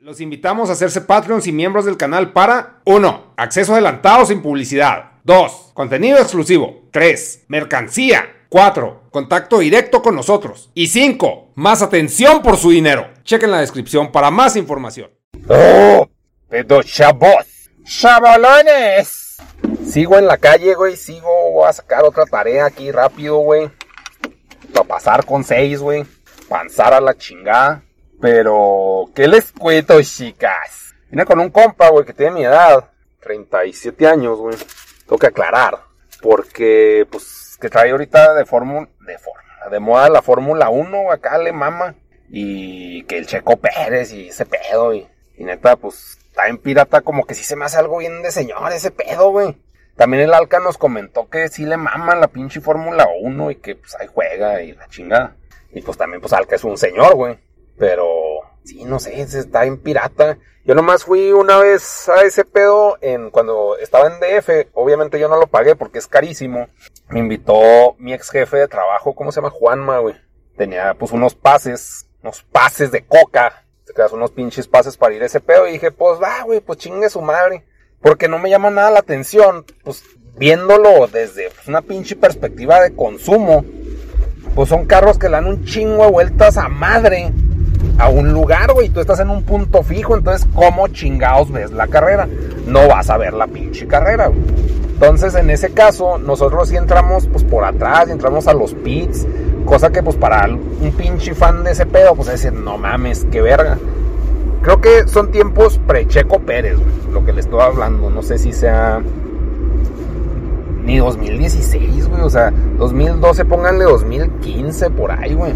Los invitamos a hacerse Patreons y miembros del canal para 1. Acceso adelantado sin publicidad. 2. Contenido exclusivo. 3. Mercancía. 4. Contacto directo con nosotros. Y 5. Más atención por su dinero. Chequen la descripción para más información. ¡Oh! ¡Pedo chavos! ¡Chavalones! Sigo en la calle, güey. Sigo. Voy a sacar otra tarea aquí rápido, güey. Para pasar con 6, güey. Panzar a la chingada. Pero, ¿qué les cuento, chicas? Vine con un compa, güey, que tiene mi edad. 37 años, güey. Tengo que aclarar. Porque, pues, que trae ahorita de fórmula. De fórmula. De moda la Fórmula 1, acá le mama. Y que el Checo Pérez y ese pedo. Y, y neta, pues, está en pirata como que sí se me hace algo bien de señor ese pedo, güey. También el Alca nos comentó que sí le mama la pinche Fórmula 1 y que pues ahí juega y la chingada. Y pues también pues Alca es un señor, güey. Pero sí, no sé, está en pirata. Yo nomás fui una vez a ese pedo en cuando estaba en DF. Obviamente yo no lo pagué porque es carísimo. Me invitó mi ex jefe de trabajo, ¿cómo se llama? Juanma, güey. Tenía pues unos pases, unos pases de coca. Te quedas unos pinches pases para ir a ese pedo. Y dije, pues va, güey, pues chingue su madre. Porque no me llama nada la atención. Pues viéndolo desde pues, una pinche perspectiva de consumo. Pues son carros que le dan un chingo de vueltas a madre a un lugar, güey. Tú estás en un punto fijo, entonces, ¿cómo chingados ves la carrera? No vas a ver la pinche carrera, güey. Entonces, en ese caso, nosotros sí entramos, pues, por atrás, entramos a los pits. Cosa que, pues, para un pinche fan de ese pedo, pues, es decir, no mames, qué verga. Creo que son tiempos pre-Checo Pérez, güey, lo que le estoy hablando. No sé si sea ni 2016, güey. O sea, 2012, pónganle 2015 por ahí, güey.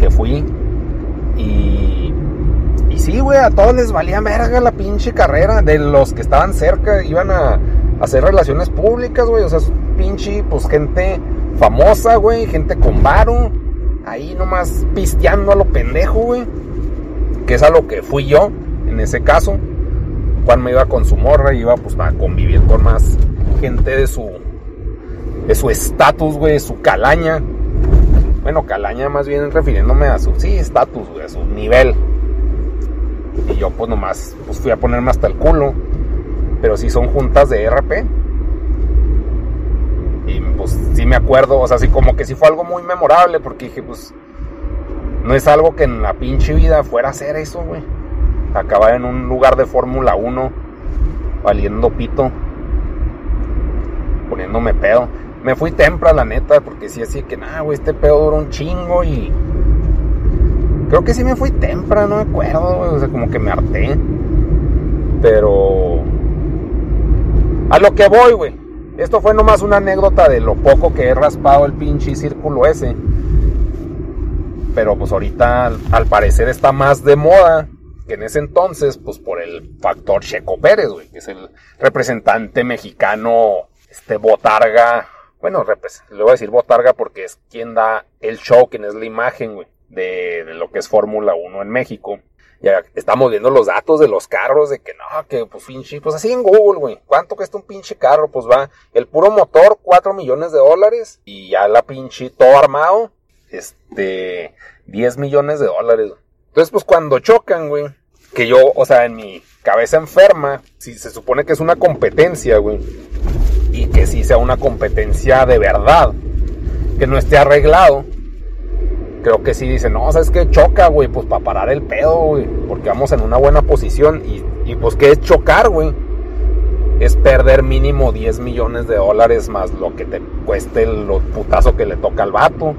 Que fui. Y, sí, güey, a todos les valía verga la pinche carrera. De los que estaban cerca, iban a, hacer relaciones públicas, güey. O sea, pinche, pues gente famosa, güey. Gente con varo. Ahí nomás pisteando a lo pendejo, güey. Que es a lo que fui yo, en ese caso. Juan me iba con su morra y iba pues a convivir con más gente de su de su estatus, güey, su calaña. Bueno, calaña más bien refiriéndome a su, sí, estatus, a su nivel. Y yo pues nomás pues fui a ponerme hasta el culo. Pero sí son juntas de RP. Y pues sí me acuerdo, o sea, sí como que sí fue algo muy memorable porque dije, pues no es algo que en la pinche vida fuera a hacer eso, güey. Acabar en un lugar de Fórmula 1 valiendo pito poniéndome pedo. Me fui temprano, la neta, porque sí, así que, nada, güey, este pedo duró un chingo y. Creo que sí me fui temprano, no me acuerdo, güey, o sea, como que me harté. Pero. A lo que voy, güey. Esto fue nomás una anécdota de lo poco que he raspado el pinche círculo ese. Pero pues ahorita, al, parecer, está más de moda que en ese entonces, pues por el factor Checo Pérez, güey, que es el representante mexicano este botarga, bueno, le voy a decir botarga porque es quien da el show, quien es la imagen, güey, de, de lo que es Fórmula 1 en México. ya estamos viendo los datos de los carros, de que no, que pues pinche, pues así en Google, güey. ¿Cuánto cuesta un pinche carro? Pues va, el puro motor, 4 millones de dólares. Y ya la pinche, todo armado, este, 10 millones de dólares. Entonces, pues cuando chocan, güey, que yo, o sea, en mi cabeza enferma, si se supone que es una competencia, güey, y que si sea una competencia de verdad, que no esté arreglado, creo que sí dice, no, ¿sabes qué? Choca, güey, pues para parar el pedo, güey, porque vamos en una buena posición y, y pues ¿qué es chocar, güey? Es perder mínimo 10 millones de dólares más lo que te cueste el putazo que le toca al vato.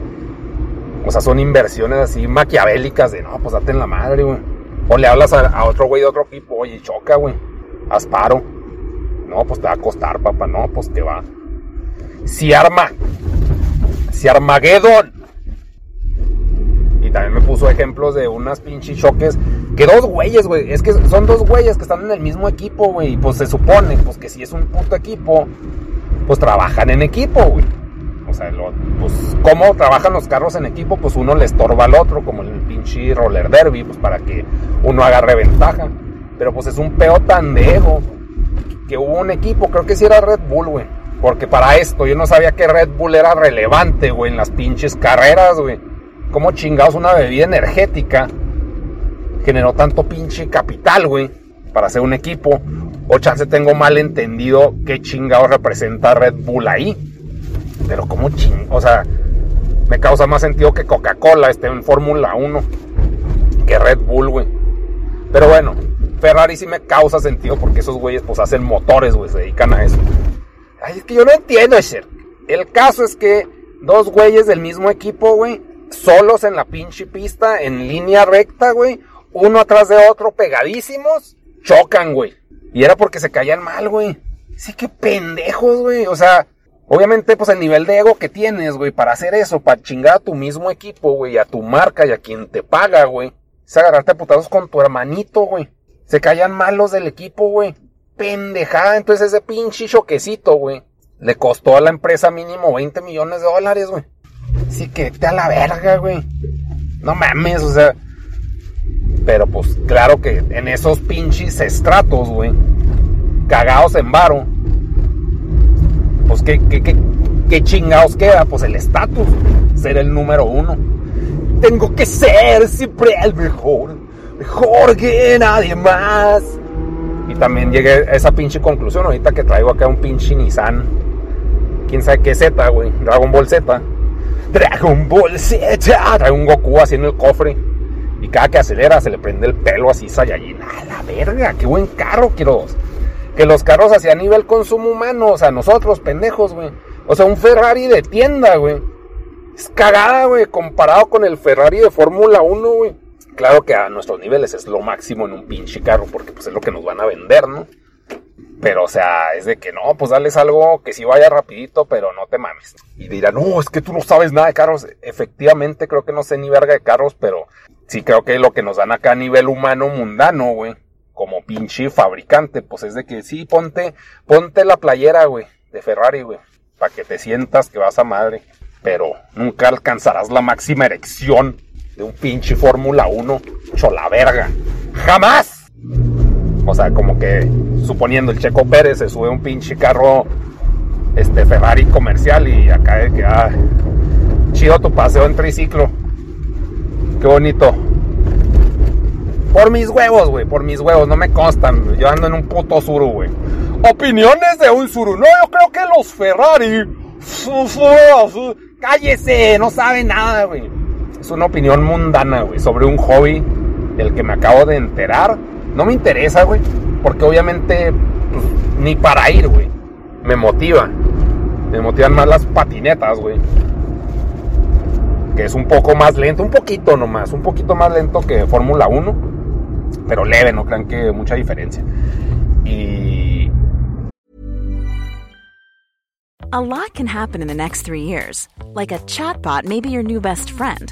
O sea, son inversiones así maquiavélicas de, no, pues date en la madre, güey. O le hablas a, otro güey de otro equipo, oye, choca, güey. Haz paro. No, pues te va a costar, papá. No, pues que va. Si arma. Si Armageddon y también me puso ejemplos de unas pinches choques. Que dos güeyes, güey. Es que son dos güeyes que están en el mismo equipo, güey. Y pues se supone, pues que si es un puto equipo, pues trabajan en equipo, güey. O sea, pues cómo trabajan los carros en equipo, pues uno le estorba al otro, como el pinche roller derby, pues para que uno agarre ventaja. Pero pues es un peo tan de ego que hubo un equipo, creo que sí era Red Bull, güey. Porque para esto yo no sabía que Red Bull era relevante, güey, en las pinches carreras, güey cómo chingados una bebida energética generó tanto pinche capital, güey, para hacer un equipo. O chance tengo mal entendido qué chingados representa Red Bull ahí. Pero como ching, o sea, me causa más sentido que Coca-Cola esté en Fórmula 1 que Red Bull, güey. Pero bueno, Ferrari sí me causa sentido porque esos güeyes pues hacen motores, güey, se dedican a eso. Ay, es que yo no entiendo, ese. El caso es que dos güeyes del mismo equipo, güey, solos en la pinche pista, en línea recta, güey, uno atrás de otro, pegadísimos, chocan, güey. Y era porque se caían mal, güey. Sí, que pendejos, güey. O sea, obviamente, pues el nivel de ego que tienes, güey, para hacer eso, para chingar a tu mismo equipo, güey, a tu marca y a quien te paga, güey. Es agarrarte a putazos con tu hermanito, güey. Se caían mal los del equipo, güey. Pendejada. Entonces ese pinche choquecito, güey, le costó a la empresa mínimo 20 millones de dólares, güey. Sí, que te a la verga, güey. No mames, o sea. Pero pues claro que en esos pinches estratos, güey. Cagados en varo. Pues ¿qué, qué, qué, qué chingados queda? Pues el estatus. Ser el número uno. Tengo que ser siempre el mejor. Mejor que nadie más. Y también llegué a esa pinche conclusión ahorita que traigo acá un pinche Nissan. Quién sabe qué Z, güey. Dragon Ball Z Dragon Ball Z. Trae un Goku así en el cofre. Y cada que acelera se le prende el pelo así Saiyajin. A la verga, qué buen carro, quiero. Que los carros hacia nivel consumo humano, o sea, nosotros, pendejos, güey. O sea, un Ferrari de tienda, güey. Es cagada, güey, comparado con el Ferrari de Fórmula 1, güey. Claro que a nuestros niveles es lo máximo en un pinche carro, porque pues es lo que nos van a vender, ¿no? Pero, o sea, es de que no, pues dales algo que sí vaya rapidito, pero no te mames. Y dirán, no, es que tú no sabes nada de carros. Efectivamente, creo que no sé ni verga de carros, pero sí creo que lo que nos dan acá a nivel humano mundano, güey, como pinche fabricante, pues es de que sí, ponte, ponte la playera, güey, de Ferrari, güey, para que te sientas que vas a madre. Pero nunca alcanzarás la máxima erección de un pinche Fórmula 1 chola verga. ¡Jamás! O sea, como que suponiendo el Checo Pérez se sube un pinche carro este Ferrari comercial y acá que ah, chido tu paseo en triciclo. Qué bonito. Por mis huevos, güey, por mis huevos, no me constan. Yo ando en un puto suru, güey. Opiniones de un suru. No, yo creo que los Ferrari. Cállese, no sabe nada, güey. Es una opinión mundana, güey, sobre un hobby del que me acabo de enterar no me interesa, güey. Porque obviamente, pues, ni para ir, güey. Me motiva. Me motivan más las patinetas, güey. Que es un poco más lento, un poquito nomás, un poquito más lento que Fórmula 1. Pero leve, no crean que mucha diferencia. Y. A lot can happen in the next three years. Like a chatbot may be your new best friend.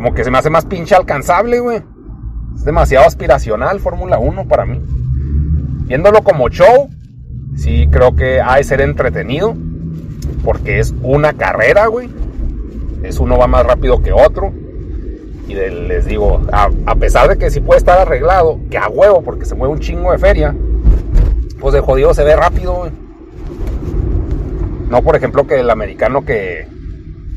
Como que se me hace más pinche alcanzable, güey. Es demasiado aspiracional Fórmula 1 para mí. Viéndolo como show, sí creo que ha de ser entretenido. Porque es una carrera, güey. Es uno va más rápido que otro. Y les digo, a, pesar de que sí puede estar arreglado, que a huevo, porque se mueve un chingo de feria, pues de jodido se ve rápido, güey. No, por ejemplo, que el americano que,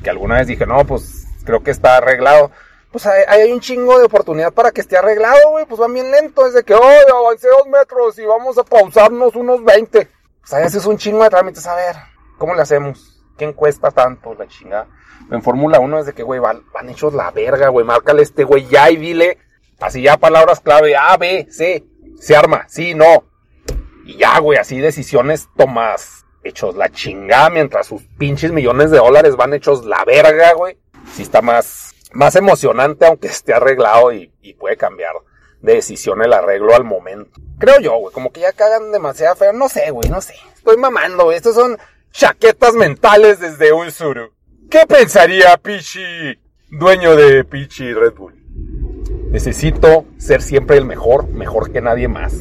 que alguna vez dije, no, pues creo que está arreglado. Pues hay, hay un chingo de oportunidad para que esté arreglado, güey. Pues van bien lento. Desde que, oh, avancé dos metros y vamos a pausarnos unos 20. Pues ahí haces un chingo de trámites. A ver, ¿cómo le hacemos? ¿Quién cuesta tanto? La chingada. En Fórmula 1 es de que, güey, van, van, hechos la verga, güey. Márcale este güey ya y dile. Así ya palabras clave. A, B, C. Se arma. Sí, no. Y ya, güey, así decisiones tomas hechos la chingada mientras sus pinches millones de dólares van hechos la verga, güey. Sí está más, más emocionante aunque esté arreglado y, y puede cambiar de decisión el arreglo al momento. Creo yo, güey, como que ya cagan demasiado feo. No sé, güey, no sé. Estoy mamando, güey. Estos son chaquetas mentales desde un suru. ¿Qué pensaría Pichi, dueño de Pichi Red Bull? Necesito ser siempre el mejor, mejor que nadie más.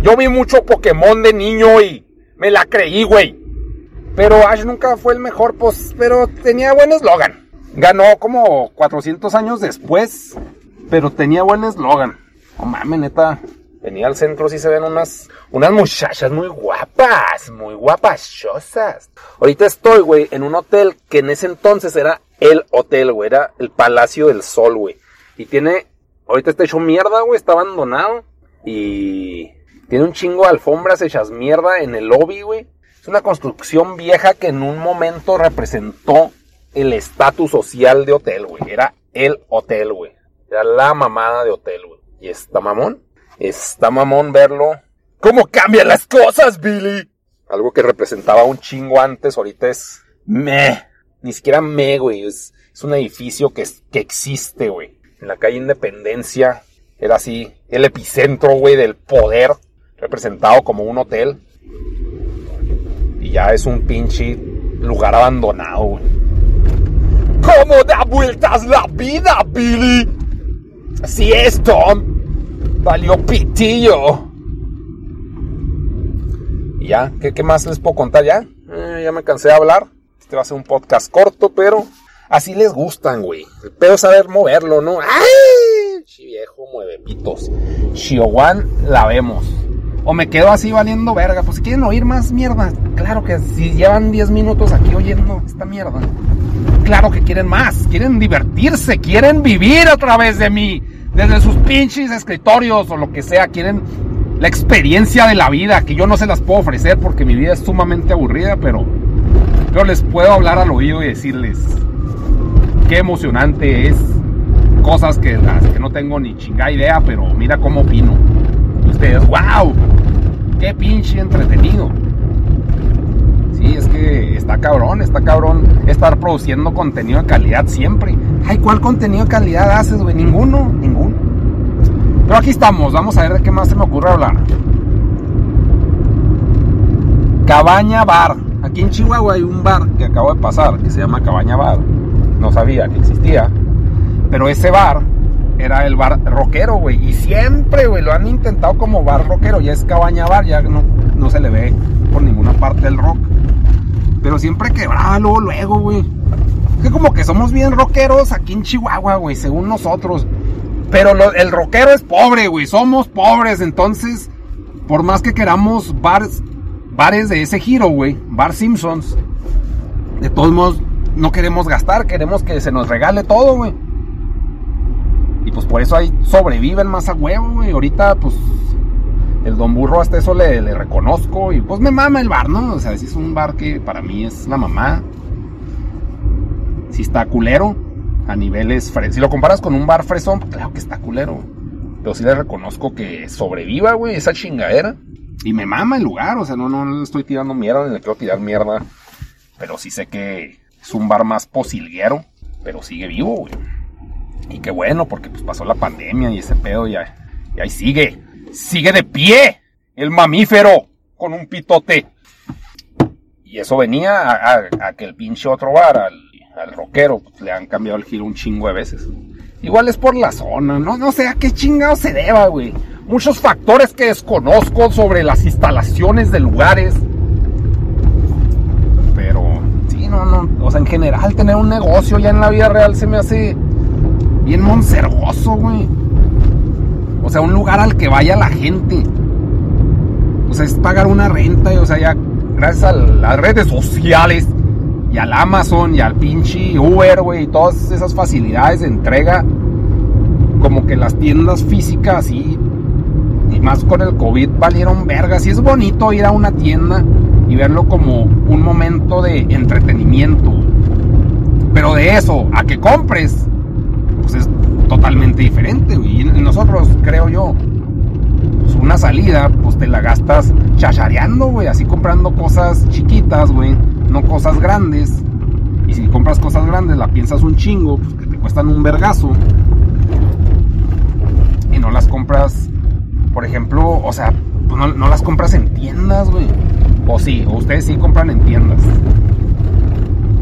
Yo vi mucho Pokémon de niño y me la creí, güey. Pero Ash nunca fue el mejor, pues, pero tenía buen eslogan. Ganó como 400 años después, pero tenía buen eslogan. No mames, neta. Venía al centro, sí se ven unas, unas muchachas muy guapas, muy guapachosas. Ahorita estoy, güey, en un hotel que en ese entonces era el hotel, güey, era el Palacio del Sol, güey. Y tiene, ahorita está hecho mierda, güey, está abandonado. Y tiene un chingo de alfombras hechas mierda en el lobby, güey. Es una construcción vieja que en un momento representó el estatus social de hotel, güey. Era el hotel, güey. Era la mamada de hotel, güey. Y está mamón. Está mamón verlo. ¿Cómo cambian las cosas, Billy? Algo que representaba un chingo antes, ahorita es me. Ni siquiera me, güey. Es, es un edificio que, que existe, güey. En la calle Independencia era así el epicentro, güey, del poder. Representado como un hotel. Y ya es un pinche lugar abandonado, güey. ¿Cómo da vueltas la vida, Billy? Así es, Tom. Valió pitillo. Y ya, ¿qué, ¿qué, más les puedo contar ya? Eh, ya me cansé de hablar. Este va a ser un podcast corto, pero así les gustan, güey. El pedo saber moverlo, ¿no? ¡Ay! Chi viejo mueve pitos. Shiowan la vemos. O me quedo así valiendo verga. Pues si quieren oír más mierda. Claro que si llevan 10 minutos aquí oyendo esta mierda. Claro que quieren más. Quieren divertirse. Quieren vivir a través de mí desde sus pinches escritorios o lo que sea, quieren la experiencia de la vida, que yo no se las puedo ofrecer porque mi vida es sumamente aburrida, pero yo les puedo hablar al oído y decirles qué emocionante es, cosas que, las que no tengo ni chingada idea, pero mira cómo opino. Ustedes, wow, qué pinche entretenido. Sí, es que está cabrón, está cabrón estar produciendo contenido de calidad siempre. Ay, ¿cuál contenido de calidad haces, güey? Ninguno, ninguno. Pero aquí estamos, vamos a ver de qué más se me ocurre hablar. Cabaña Bar. Aquí en Chihuahua hay un bar que acabo de pasar que se llama Cabaña Bar. No sabía que existía. Pero ese bar era el bar rockero, güey. Y siempre, güey, lo han intentado como bar rockero. Ya es Cabaña Bar, ya no, no se le ve por ninguna parte del rock. Pero siempre quebraba luego, luego, güey. Que como que somos bien rockeros aquí en Chihuahua, güey, según nosotros. Pero el rockero es pobre, güey. Somos pobres. Entonces, por más que queramos bares, bares de ese giro, güey, Bar Simpsons, de todos modos no queremos gastar, queremos que se nos regale todo, güey. Pues por eso ahí sobreviven más a huevo, güey. Ahorita, pues, el Don Burro hasta eso le, reconozco. Y pues me mama el bar, ¿no? O sea, si es un bar que para mí es la mamá. Si está culero, a niveles... Si lo comparas con un bar fresón, pues, claro que está culero. Pero sí le reconozco que sobreviva, güey, esa chingadera. Y me mama el lugar, o sea, no, no le estoy tirando mierda, ni le quiero tirar mierda. Pero sí sé que es un bar más posilguero, pero sigue vivo, güey. Y qué bueno, porque pues pasó la pandemia y ese pedo y ahí sigue. Sigue de pie el mamífero con un pitote. Y eso venía a, que el pinche otro bar, al, al rockero, pues, le han cambiado el giro un chingo de veces. Igual es por la zona, no, no sé a qué chingado se deba, güey. Muchos factores que desconozco sobre las instalaciones de lugares. Pero, sí, no, no. O sea, en general, tener un negocio ya en la vida real se me hace bien monsergoso, güey. O sea, un lugar al que vaya la gente. O sea, es pagar una renta y, o sea, ya gracias a las redes sociales y al Amazon y al pinche Uber, güey, y todas esas facilidades de entrega, como que las tiendas físicas y, y más con el COVID valieron vergas. Y es bonito ir a una tienda y verlo como un momento de entretenimiento. Pero de eso, a que compres, pues es totalmente diferente, Y nosotros, creo yo, pues una salida, pues te la gastas chachareando, güey, así comprando cosas chiquitas, güey, no cosas grandes. Y si compras cosas grandes, la piensas un chingo, pues que te cuestan un vergazo. Y no las compras, por ejemplo, o sea, pues no, no las compras en tiendas, güey. O sí, o ustedes sí compran en tiendas.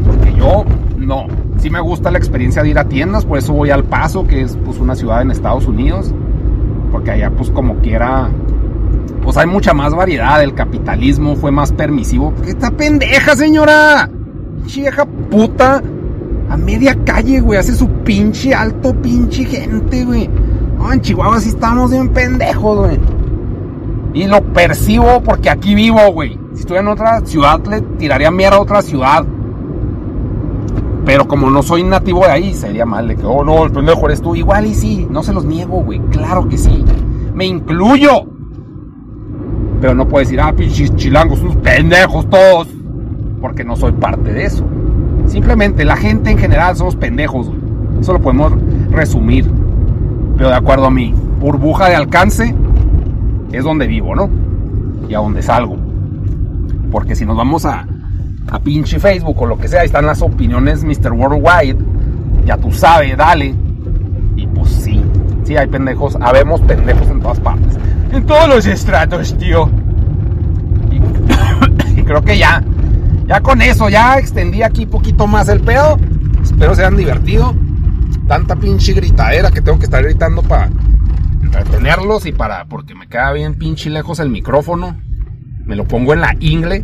Porque yo no. Sí me gusta la experiencia de ir a tiendas, por eso voy al Paso, que es pues una ciudad en Estados Unidos. Porque allá pues como quiera, pues hay mucha más variedad. El capitalismo fue más permisivo. ¿Qué está pendeja, señora? Vieja puta. A media calle, güey. Hace su pinche alto, pinche gente, güey. No, en Chihuahua sí estamos bien pendejos, güey. Y lo percibo porque aquí vivo, güey. Si estuviera en otra ciudad, le tiraría mierda a otra ciudad. Pero como no soy nativo de ahí, sería mal de que, oh no, el pendejo eres tú. Igual y sí, no se los niego, güey. Claro que sí. Me incluyo. Pero no puedo decir, ah, pinches chilangos, unos pendejos todos. Porque no soy parte de eso. Simplemente la gente en general somos pendejos, güey. Eso lo podemos resumir. Pero de acuerdo a mi burbuja de alcance, es donde vivo, ¿no? Y a donde salgo. Porque si nos vamos a, a pinche Facebook o lo que sea, ahí están las opiniones Mr. Worldwide. Ya tú sabes, dale. Y pues sí, sí hay pendejos, habemos pendejos en todas partes. En todos los estratos, tío. Y, creo que ya, ya con eso, ya extendí aquí poquito más el pedo. Espero se hayan divertido. Tanta pinche gritadera que tengo que estar gritando para entretenerlos y para, porque me queda bien pinche lejos el micrófono. Me lo pongo en la ingle